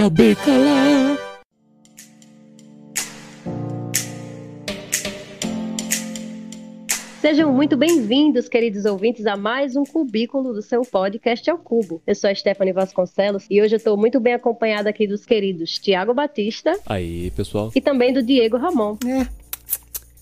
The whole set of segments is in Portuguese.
acabei calar. Sejam muito bem-vindos, queridos ouvintes, a mais um cubículo do seu podcast ao Cubo. Eu sou a Stephanie Vasconcelos e hoje eu estou muito bem acompanhada aqui dos queridos Tiago Batista Aí, pessoal. e também do Diego Ramon. É.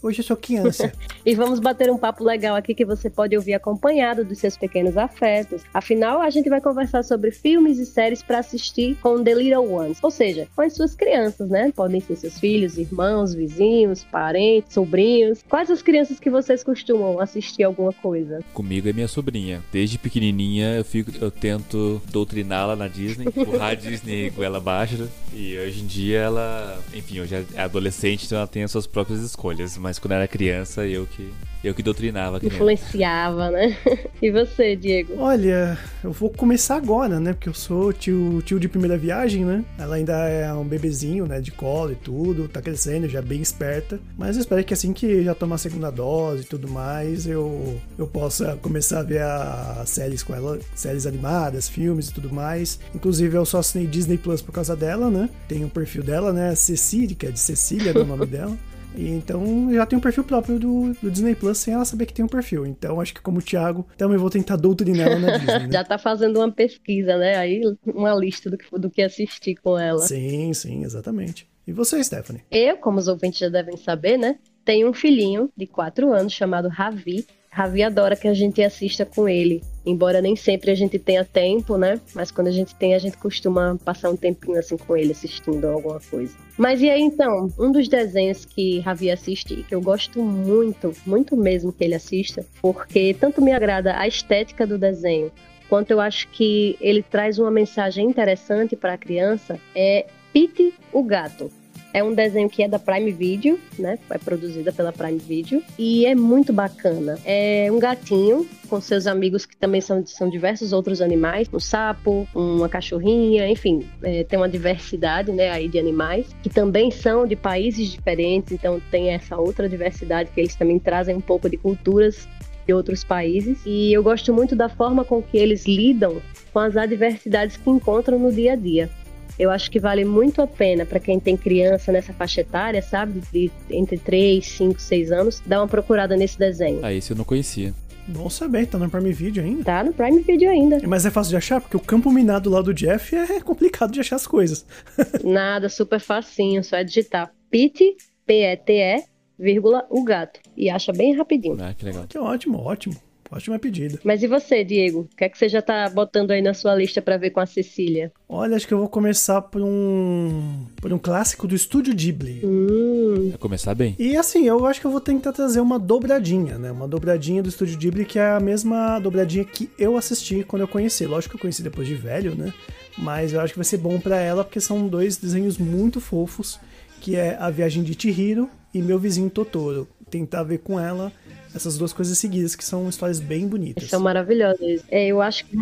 Hoje eu sou criança. E vamos bater um papo legal aqui que você pode ouvir acompanhado dos seus pequenos afetos. Afinal, a gente vai conversar sobre filmes e séries para assistir com The Little Ones, ou seja, com as suas crianças, né? Podem ser seus filhos, irmãos, vizinhos, parentes, sobrinhos. Quais as crianças que vocês costumam assistir alguma coisa? Comigo é minha sobrinha. Desde pequenininha eu, fico, eu tento doutriná-la na Disney, empurrar a Disney com ela abaixo. E hoje em dia ela, enfim, hoje é adolescente, então ela tem as suas próprias escolhas. Mas quando era criança, eu que, eu que doutrinava. Influenciava, né? E você, Diego? Olha, eu vou começar agora, né? Porque eu sou tio, tio de primeira viagem, né? Ela ainda é um bebezinho, né? De colo e tudo, tá crescendo, já bem esperta. Mas eu espero que assim que já tomar a segunda dose e tudo mais, eu, eu possa começar a ver as séries com ela, séries animadas, filmes e tudo mais. Inclusive, eu só assinei Disney Plus por causa dela, né? Tem o perfil dela, né? Cecília, que é de Cecília, é o nome dela. E então já tem um perfil próprio do, do Disney Plus sem ela saber que tem um perfil. Então acho que como o Thiago, também vou tentar doutrinar ela na Disney. Né? Já tá fazendo uma pesquisa, né? Aí uma lista do que, do que assistir com ela. Sim, sim, exatamente. E você, Stephanie? Eu, como os ouvintes já devem saber, né? Tenho um filhinho de 4 anos chamado Ravi. Ravi adora que a gente assista com ele. Embora nem sempre a gente tenha tempo, né? Mas quando a gente tem, a gente costuma passar um tempinho assim com ele assistindo alguma coisa. Mas e aí então, um dos desenhos que Ravi assiste e que eu gosto muito, muito mesmo que ele assista, porque tanto me agrada a estética do desenho, quanto eu acho que ele traz uma mensagem interessante para a criança, é Pete o Gato. É um desenho que é da Prime Video, né? É produzida pela Prime Video e é muito bacana. É um gatinho com seus amigos que também são, são diversos outros animais, um sapo, uma cachorrinha, enfim, é, tem uma diversidade, né, aí de animais que também são de países diferentes, então tem essa outra diversidade que eles também trazem um pouco de culturas de outros países. E eu gosto muito da forma com que eles lidam com as adversidades que encontram no dia a dia. Eu acho que vale muito a pena para quem tem criança nessa faixa etária, sabe? De entre 3, 5, 6 anos, dar uma procurada nesse desenho. Ah, esse eu não conhecia. Bom saber, tá no Prime Video ainda. Tá no Prime Video ainda. Mas é fácil de achar, porque o campo minado lá do Jeff é complicado de achar as coisas. Nada, super facinho, só é digitar Pete, P-E-T-E, vírgula, o gato. E acha bem rapidinho. Ah, que legal. Que ótimo, ótimo. Ótima pedida. Mas e você, Diego? O que é que você já tá botando aí na sua lista para ver com a Cecília? Olha, acho que eu vou começar por um por um clássico do estúdio Ghibli. Hum, Vai começar bem. E assim, eu acho que eu vou tentar trazer uma dobradinha, né? Uma dobradinha do estúdio Ghibli que é a mesma dobradinha que eu assisti quando eu conheci. Lógico que eu conheci depois de velho, né? Mas eu acho que vai ser bom pra ela porque são dois desenhos muito fofos, que é A Viagem de Chihiro e Meu Vizinho Totoro. Tentar ver com ela essas duas coisas seguidas, que são histórias bem bonitas. são maravilhosos. É, eu acho que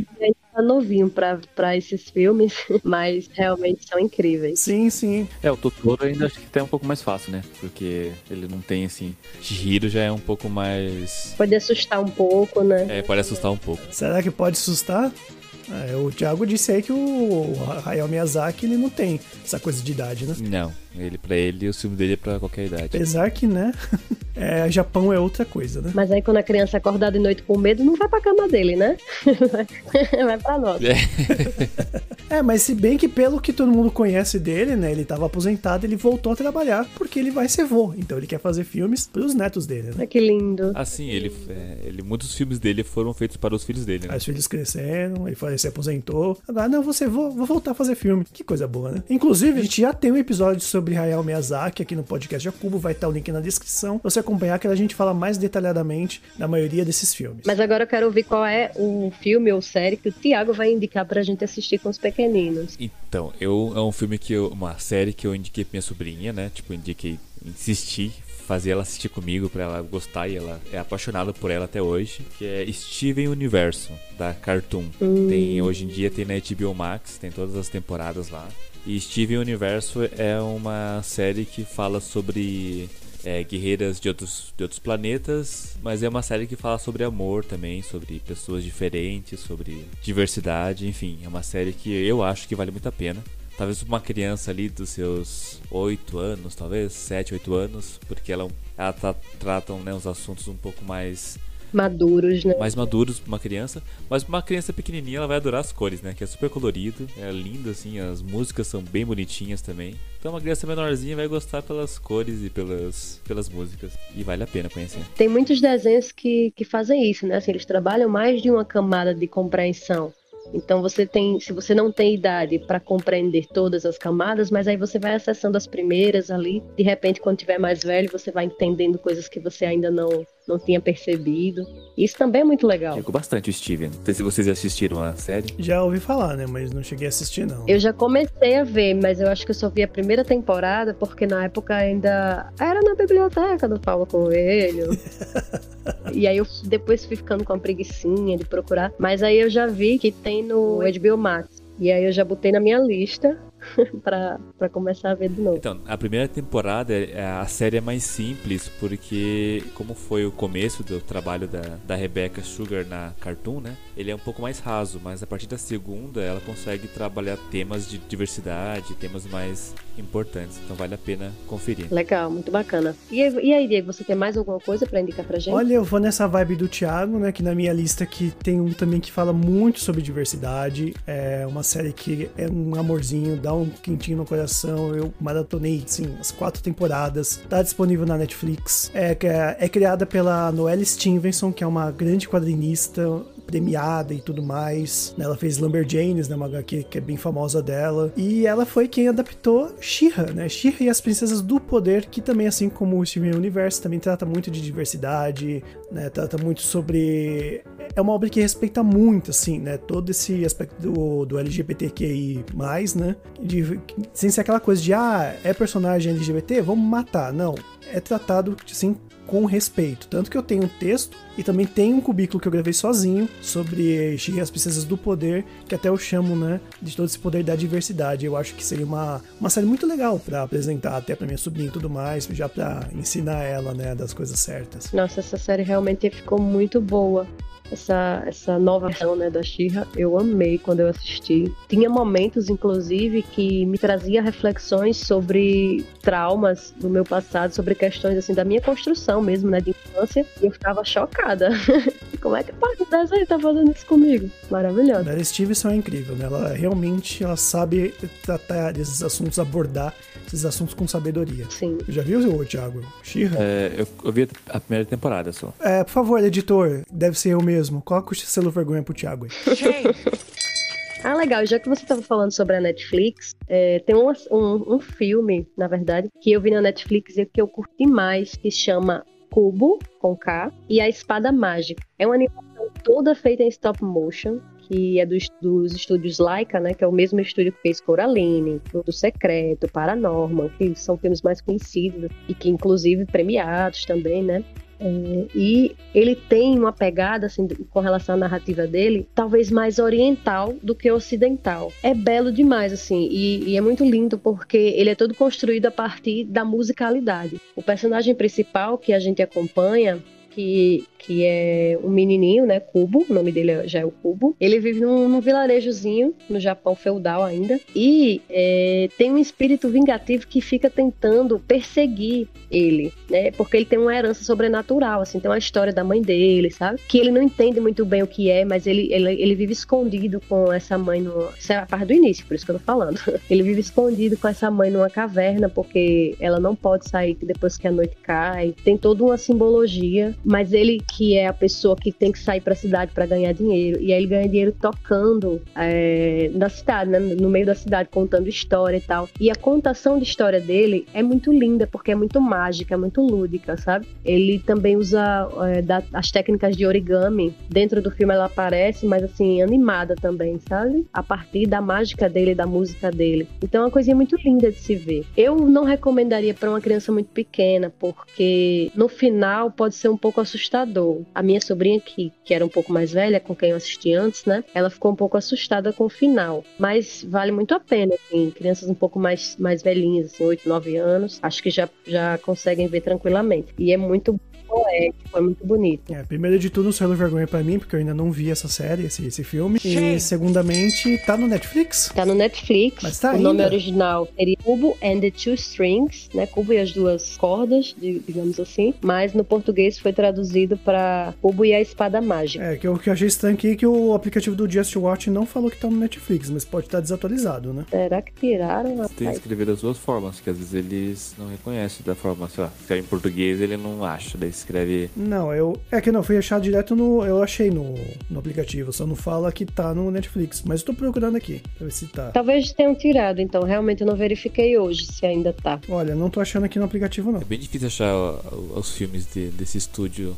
tá novinho pra, pra esses filmes, mas realmente são incríveis. Sim, sim. É, o Totoro ainda acho que tá um pouco mais fácil, né? Porque ele não tem, assim... Shihiro já é um pouco mais... Pode assustar um pouco, né? É, pode assustar um pouco. Será que pode assustar? É, o Thiago disse aí que o Hayao Miyazaki ele não tem essa coisa de idade, né? Não, ele pra ele, o filme dele é pra qualquer idade. Apesar que, né? É, Japão é outra coisa, né? Mas aí quando a criança acordar de noite com medo, não vai pra cama dele, né? vai pra nós. É, mas se bem que pelo que todo mundo conhece dele, né? Ele tava aposentado, ele voltou a trabalhar porque ele vai ser vô. Então ele quer fazer filmes pros netos dele, né? Olha que lindo. Assim, ele, é, ele, muitos filmes dele foram feitos para os filhos dele, né? Aí os filhos cresceram, ele, foi, ele se aposentou. Agora, não, você vou, vou voltar a fazer filme. Que coisa boa, né? Inclusive, a gente já tem um episódio sobre Hayao Miyazaki aqui no podcast Jacubo, vai estar o link na descrição. Pra você acompanhar que a gente fala mais detalhadamente da maioria desses filmes. Mas agora eu quero ouvir qual é o filme ou série que o Thiago vai indicar pra gente assistir com os pequeninos. Então, eu é um filme que eu, uma série que eu indiquei pra minha sobrinha, né? Tipo, indiquei, insisti, fazer ela assistir comigo pra ela gostar e ela é apaixonada por ela até hoje, que é Steven Universo da Cartoon. Tem hoje em dia tem na HBO Max, tem todas as temporadas lá. E Steven Universo é uma série que fala sobre é, guerreiras de outros, de outros planetas, mas é uma série que fala sobre amor também, sobre pessoas diferentes, sobre diversidade, enfim, é uma série que eu acho que vale muito a pena. talvez uma criança ali dos seus 8 anos, talvez, 7, 8 anos, porque ela, ela tá, tratam né, os assuntos um pouco mais maduros, né? Mais maduros pra uma criança. Mas pra uma criança pequenininha, ela vai adorar as cores, né? Que é super colorido, é lindo, assim. As músicas são bem bonitinhas também. Então, uma criança menorzinha vai gostar pelas cores e pelas, pelas músicas. E vale a pena conhecer. Tem muitos desenhos que, que fazem isso, né? Assim, eles trabalham mais de uma camada de compreensão. Então você tem, se você não tem idade para compreender todas as camadas, mas aí você vai acessando as primeiras ali, de repente quando tiver mais velho, você vai entendendo coisas que você ainda não não tinha percebido. Isso também é muito legal. Ficou bastante o Steven. Não sei se vocês assistiram a série. Já ouvi falar, né? Mas não cheguei a assistir, não. Eu já comecei a ver, mas eu acho que eu só vi a primeira temporada, porque na época ainda era na biblioteca do Paulo Coelho. e aí eu depois fui ficando com a preguiçinha de procurar. Mas aí eu já vi que tem no HBO Max. E aí eu já botei na minha lista para começar a ver de novo. Então, a primeira temporada, é, a série é mais simples, porque como foi o começo do trabalho da, da Rebecca Sugar na Cartoon, né? Ele é um pouco mais raso, mas a partir da segunda ela consegue trabalhar temas de diversidade, temas mais importantes. Então vale a pena conferir. Legal, muito bacana. E, e aí, Diego, você tem mais alguma coisa para indicar pra gente? Olha, eu vou nessa vibe do Thiago, né? Que na minha lista que tem um também que fala muito sobre diversidade. É uma série que é um amorzinho, dá um quentinho no coração. Eu maratonei, sim, as quatro temporadas. Tá disponível na Netflix. É, é, é criada pela Noelle Stevenson, que é uma grande quadrinista premiada e tudo mais. Né? Ela fez Lumberjanes, né, uma HQ que é bem famosa dela. E ela foi quem adaptou She-Ra, né? She-Ra e as Princesas do Poder, que também, assim como o Steven Universe, também trata muito de diversidade, né? Trata muito sobre... É uma obra que respeita muito, assim, né? Todo esse aspecto do, do LGBTQI+, né? De, sem ser aquela coisa de, ah, é personagem LGBT, vamos matar. Não, é tratado, assim, com respeito. Tanto que eu tenho um texto e também tem um cubículo que eu gravei sozinho sobre as Princesas do Poder, que até eu chamo, né, de todo esse poder da diversidade. Eu acho que seria uma, uma série muito legal para apresentar até para minha sobrinha e tudo mais, já para ensinar ela, né, das coisas certas. Nossa, essa série realmente ficou muito boa essa, essa nova versão né, da Xirra, eu amei quando eu assisti. Tinha momentos, inclusive, que me trazia reflexões sobre traumas do meu passado, sobre questões assim da minha construção mesmo, né, de infância, e eu ficava chocada. Como é que do desenho tá fazendo isso comigo? Maravilhosa. A Stevenson é incrível, né? Ela realmente ela sabe tratar desses assuntos, abordar esses assuntos com sabedoria. Sim. Já viu, o Thiago? Xirra? É, eu, eu vi a primeira temporada só. É, por favor, editor, deve ser eu mesmo. Coloca o selo vergonha pro Thiago aí. Ah, legal. Já que você estava falando sobre a Netflix, é, tem um, um, um, filme, na verdade, que eu vi na Netflix e que eu curti mais, que chama Cubo, com K, e A Espada Mágica. É uma animação toda feita em stop motion que é dos, dos estúdios Laika, né, que é o mesmo estúdio que fez Coraline, Tudo Secreto, Paranormal, que são filmes mais conhecidos e que inclusive premiados também, né? É, e ele tem uma pegada, assim, com relação à narrativa dele, talvez mais oriental do que ocidental. É belo demais, assim, e, e, é muito lindo porque ele é todo construído a partir da musicalidade. O personagem principal que a gente acompanha, que que é um menininho, né, Cubo, o nome dele já é o Cubo. Ele vive num, num vilarejozinho, no Japão feudal ainda, e é, tem um espírito vingativo que fica tentando perseguir ele, né, porque ele tem uma herança sobrenatural, assim, tem uma história da mãe dele, sabe? Que ele não entende muito bem o que é, mas ele, ele, ele vive escondido com essa mãe no... Isso é a parte do início, por isso que eu tô falando. Ele vive escondido com essa mãe numa caverna, porque ela não pode sair depois que a noite cai. Tem toda uma simbologia, mas ele que é a pessoa que tem que sair para a cidade para ganhar dinheiro. E aí ele ganha dinheiro tocando é, na cidade, né? no meio da cidade, contando história e tal. E a contação de história dele é muito linda, porque é muito mágica, é muito lúdica, sabe? Ele também usa é, da, as técnicas de origami. Dentro do filme ela aparece, mas assim, animada também, sabe? A partir da mágica dele, da música dele. Então é uma coisinha muito linda de se ver. Eu não recomendaria para uma criança muito pequena, porque no final pode ser um pouco assustador a minha sobrinha, que, que era um pouco mais velha, com quem eu assisti antes, né? Ela ficou um pouco assustada com o final. Mas vale muito a pena, assim. Crianças um pouco mais, mais velhinhas, assim, 8, 9 anos, acho que já, já conseguem ver tranquilamente. E é muito É, foi muito bonito. É, primeiro de tudo, um selo vergonha pra mim, porque eu ainda não vi essa série, esse, esse filme. E segundamente, tá no Netflix? Tá no Netflix. Mas tá o ainda. nome original seria Cubo and the Two Strings, né? Cubo e as duas cordas, digamos assim. Mas no português foi traduzido pra Cubo e a Espada Mágica. É, que eu, que eu achei estranho aqui é que o aplicativo do Just Watch não falou que tá no Netflix, mas pode estar desatualizado, né? Será que tiraram, Tem que rapaz? escrever das duas formas, que às vezes eles não reconhecem da forma, sei lá, escreve em português ele não acha, daí escreve. Não, eu. É que não, fui achar direto no. Eu achei no, no aplicativo, só não fala que tá no Netflix. Mas eu tô procurando aqui, pra ver se tá. Talvez tenham tirado, então realmente eu não verifiquei hoje se ainda tá. Olha, não tô achando aqui no aplicativo, não. É bem difícil achar os filmes de- desse estúdio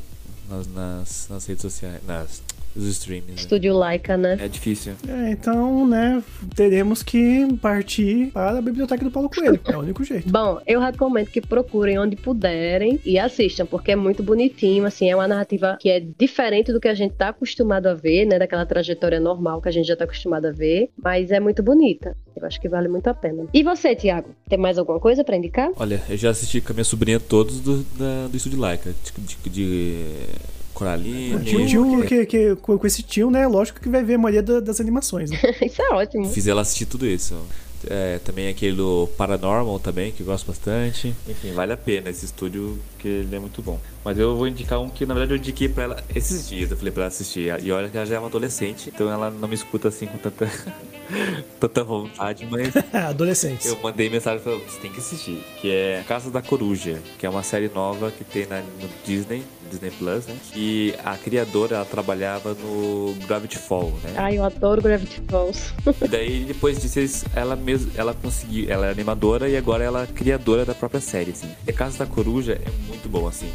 nas, nas, nas redes sociais, nas os streams. né? Estúdio Laika, né? É difícil. É, então, né, teremos que partir para a biblioteca do Paulo Coelho. É o único jeito. Bom, eu recomendo que procurem onde puderem e assistam, porque é muito bonitinho, assim, é uma narrativa que é diferente do que a gente tá acostumado a ver, né, daquela trajetória normal que a gente já tá acostumado a ver, mas é muito bonita. Eu acho que vale muito a pena. E você, Tiago, tem mais alguma coisa pra indicar? Olha, eu já assisti com a minha sobrinha todos do, da- do estúdio Laika. De, de, de Coraline. O tio, tio que, que- com com esse tio, né, lógico que vai ver a maioria da- das animações, né? Isso é ótimo. Fiz ela assistir tudo isso. É, também aquele do Paranormal também, que eu gosto bastante. Enfim, vale a pena esse estúdio, que ele é muito bom. Mas eu vou indicar um que, na verdade, eu indiquei pra ela esses dias. Eu falei pra ela assistir. E olha que ela já é uma adolescente, então ela não me escuta assim com tanta, tanta vontade, mas Adolescentes. eu mandei mensagem pra ela, você tem que assistir. Que é Casa da Coruja, que é uma série nova que tem na, no Disney, Disney Plus, né? E a criadora, ela trabalhava no Gravity Fall, né? Ai, eu adoro Gravity Falls. E daí, depois disso, ela mesma, ela conseguiu, ela é animadora e agora ela é criadora da própria série, assim. E a Casa da Coruja é muito bom, assim.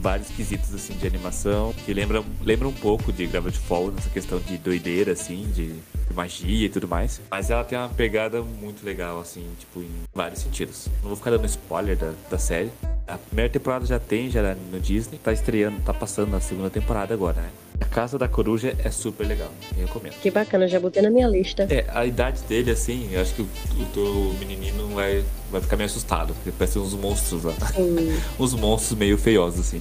Vários quesitos, assim, de animação, que lembra, lembra um pouco de Gravity Falls, nessa questão de doideira, assim, de, de magia e tudo mais. Mas ela tem uma pegada muito legal, assim, tipo, em vários sentidos. Não vou ficar dando spoiler da, da série. A primeira temporada já tem, já no Disney. Tá estreando, tá passando na segunda temporada agora, né? A Casa da Coruja é super legal, eu recomendo. Que bacana, já botei na minha lista. É, a idade dele, assim, eu acho que o, o teu menininho vai, vai ficar meio assustado, porque parece uns monstros lá. Uns monstros meio feiosos, assim.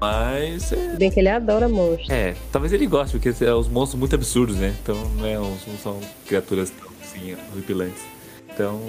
Mas, é, bem que ele adora monstros. é, talvez ele goste, porque é uns monstros muito absurdos, né? Então, não, é, uns- não são criaturas tão, assim, horripilantes. Então,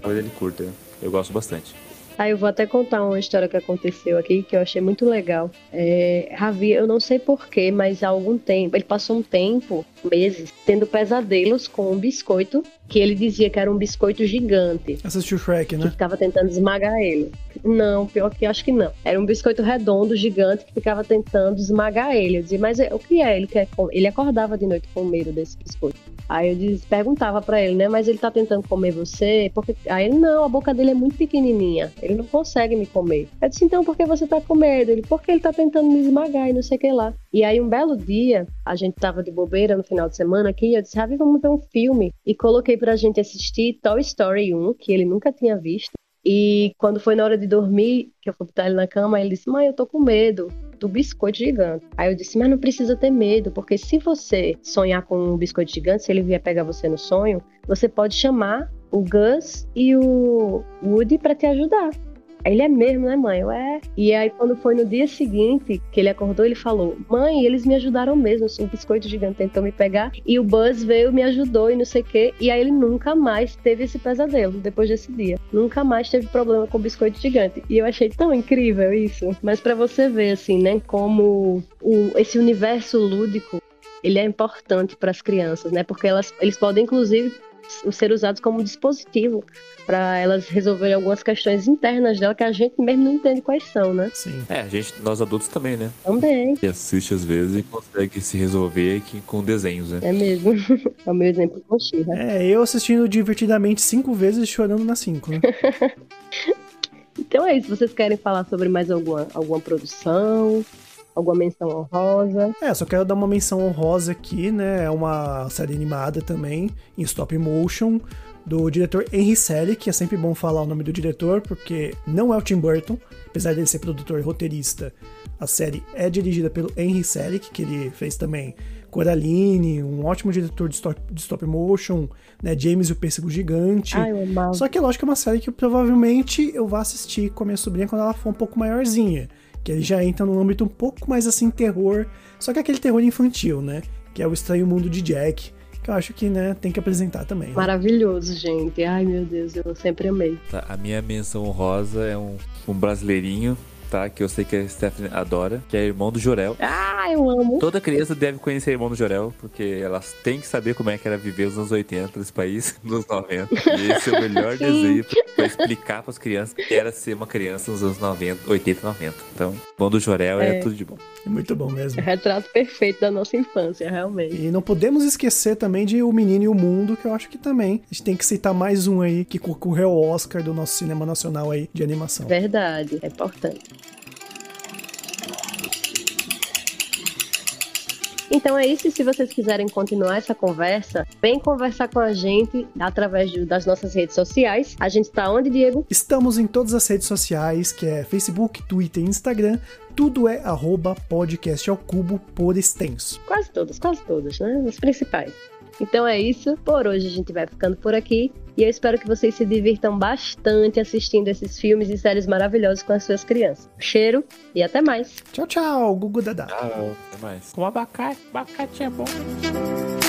talvez ele curta. Eu gosto bastante. Ah, eu vou até contar uma história que aconteceu aqui que eu achei muito legal. É, Ravi, eu não sei porquê, mas há algum tempo, ele passou um tempo, meses, tendo pesadelos com um biscoito que ele dizia que era um biscoito gigante. Assistiu Shrek, Que né? ficava tentando esmagar ele. Não, pior que acho que não. Era um biscoito redondo, gigante, que ficava tentando esmagar ele. Eu dizia, mas é- o que é? Ele, quer com- ele acordava de noite com medo desse biscoito. Aí eu perguntava pra ele, né? Mas ele tá tentando comer você? Porque... Aí ele, não, a boca dele é muito pequenininha. Ele não consegue me comer. Eu disse, então por que você tá com medo? Ele, porque ele tá tentando me esmagar e não sei o que lá. E aí um belo dia, a gente tava de bobeira no final de semana aqui, eu disse, Ravi, vamos ver um filme. E coloquei pra gente assistir Toy Story 1, que ele nunca tinha visto. E quando foi na hora de dormir, que eu fui botar ele na cama, ele disse: Mãe, eu tô com medo do biscoito gigante. Aí eu disse: Mas não precisa ter medo, porque se você sonhar com um biscoito gigante, se ele vier pegar você no sonho, você pode chamar o Gus e o Woody pra te ajudar. Ele é mesmo, né, mãe? Eu é. E aí, quando foi no dia seguinte que ele acordou, ele falou: Mãe, eles me ajudaram mesmo. Um biscoito gigante tentou me pegar. E o Buzz veio, me ajudou e não sei o quê. E aí ele nunca mais teve esse pesadelo depois desse dia. Nunca mais teve problema com o biscoito gigante. E eu achei tão incrível isso. Mas pra você ver, assim, né, como o, esse universo lúdico ele é importante para as crianças, né? Porque elas, eles podem, inclusive, ser usados como dispositivo para elas resolverem algumas questões internas dela que a gente mesmo não entende quais são, né? Sim. É, a gente, nós adultos também, né? Também, E assiste às vezes e consegue se resolver aqui com desenhos, né? é mesmo. É o meu exemplo com Xirra. É, eu assistindo divertidamente cinco vezes e chorando nas cinco, né? Então é isso. Vocês querem falar sobre mais alguma, alguma produção? Alguma menção honrosa? É, só quero dar uma menção honrosa aqui, né? É uma série animada também, em stop motion, do diretor Henry Selick, que é sempre bom falar o nome do diretor, porque não é o Tim Burton, apesar dele ser produtor e roteirista. A série é dirigida pelo Henry Selick, que ele fez também Coraline, um ótimo diretor de stop, de stop motion, né? James e o Pêssego Gigante. Ai. Só que lógico que é uma série que provavelmente eu vou assistir com a minha sobrinha quando ela for um pouco maiorzinha. Que ele já entra num âmbito um pouco mais assim, terror, só que aquele terror infantil, né? Que é o Estranho Mundo de Jack, que eu acho que, né, tem que apresentar também. Né? Maravilhoso, gente. Ai, meu Deus, eu sempre amei. Tá, a minha menção honrosa é um, um brasileirinho tá? Que eu sei que a Stephanie adora, que é irmão do Jorel. Ah, eu amo. Toda criança deve conhecer o irmão do Jorel, porque elas têm que saber como é que era viver nos anos 80 nesse país, nos 90. E esse é o melhor desenho pra explicar pras crianças que era ser uma criança nos anos 90, 80 90. Então, irmão do Jorel é, é tudo de bom. É muito bom mesmo. É retrato perfeito da nossa infância, realmente. E não podemos esquecer também de O Menino e o Mundo, que eu acho que também a gente tem que citar mais um aí que concorreu ao Oscar do nosso cinema nacional aí de animação. Verdade, é importante. Então é isso. E se vocês quiserem continuar essa conversa, vem conversar com a gente através de, das nossas redes sociais. A gente está onde, Diego? Estamos em todas as redes sociais, que é Facebook, Twitter e Instagram. Tudo é arroba podcast ao cubo por extenso. Quase todas, quase todas, né? As principais. Então é isso. Por hoje a gente vai ficando por aqui. E eu espero que vocês se divirtam bastante assistindo esses filmes e séries maravilhosos com as suas crianças. Cheiro e até mais. Tchau, tchau. Gugu Dada. Tchau. Até mais. Com abacate. Abacate é bom.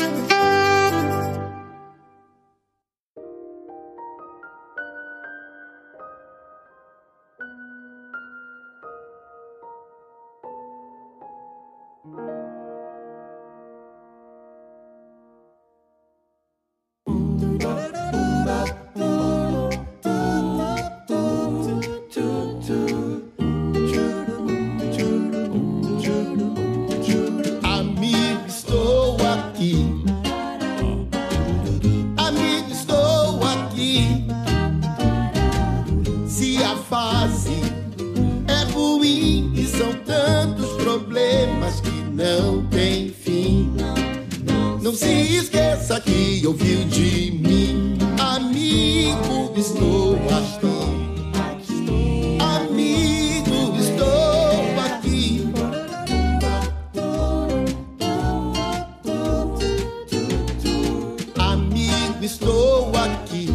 estou aqui.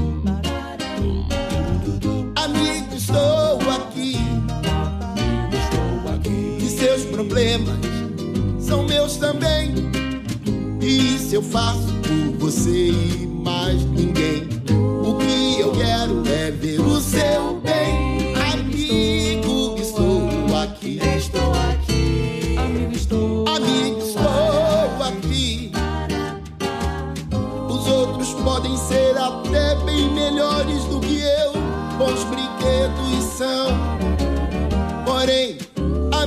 Amigo, estou aqui. E seus problemas são meus também. E se eu faço por você e mais ninguém.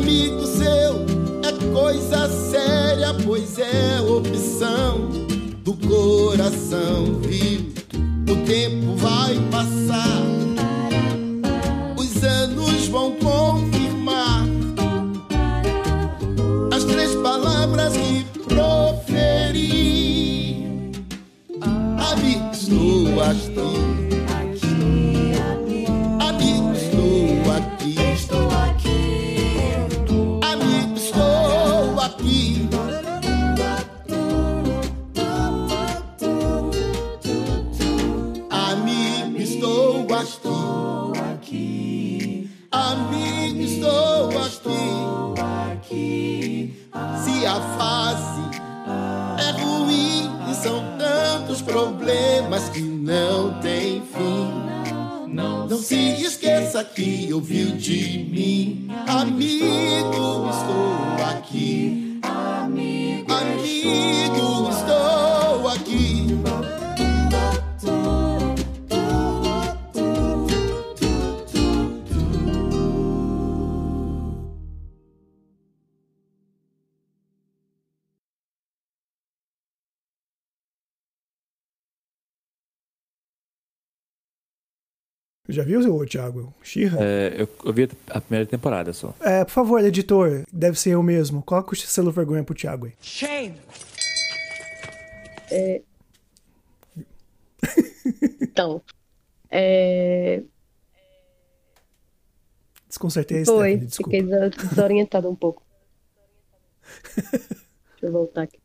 amigo seu é coisa séria, pois é opção do coração, viu? O tempo vai passar, os anos vão confirmar as três palavras que proferi. Amigo, estou aqui. Já viu, Thiago? Xirra? É, eu, eu vi a primeira temporada só. É, por favor, editor, deve ser eu mesmo. Coloca o selo vergonha pro Thiago aí. Shame! É... então, é... Desconcertei a Foi, fiquei desorientado um pouco. Deixa eu voltar aqui.